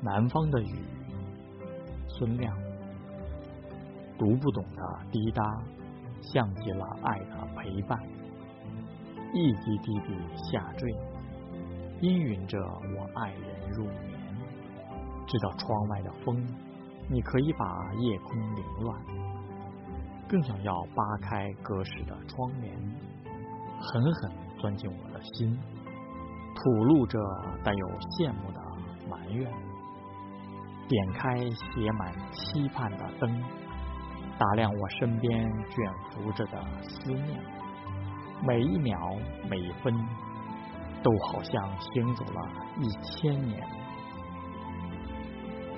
南方的雨，孙亮。读不懂的滴答，像极了爱的陪伴。一滴滴滴下坠，氤氲着我爱人入眠。知道窗外的风，你可以把夜空凌乱，更想要扒开隔世的窗帘，狠狠钻进我的心，吐露着带有羡慕的埋怨。点开写满期盼的灯，打量我身边卷伏着的思念，每一秒每一分，都好像行走了一千年。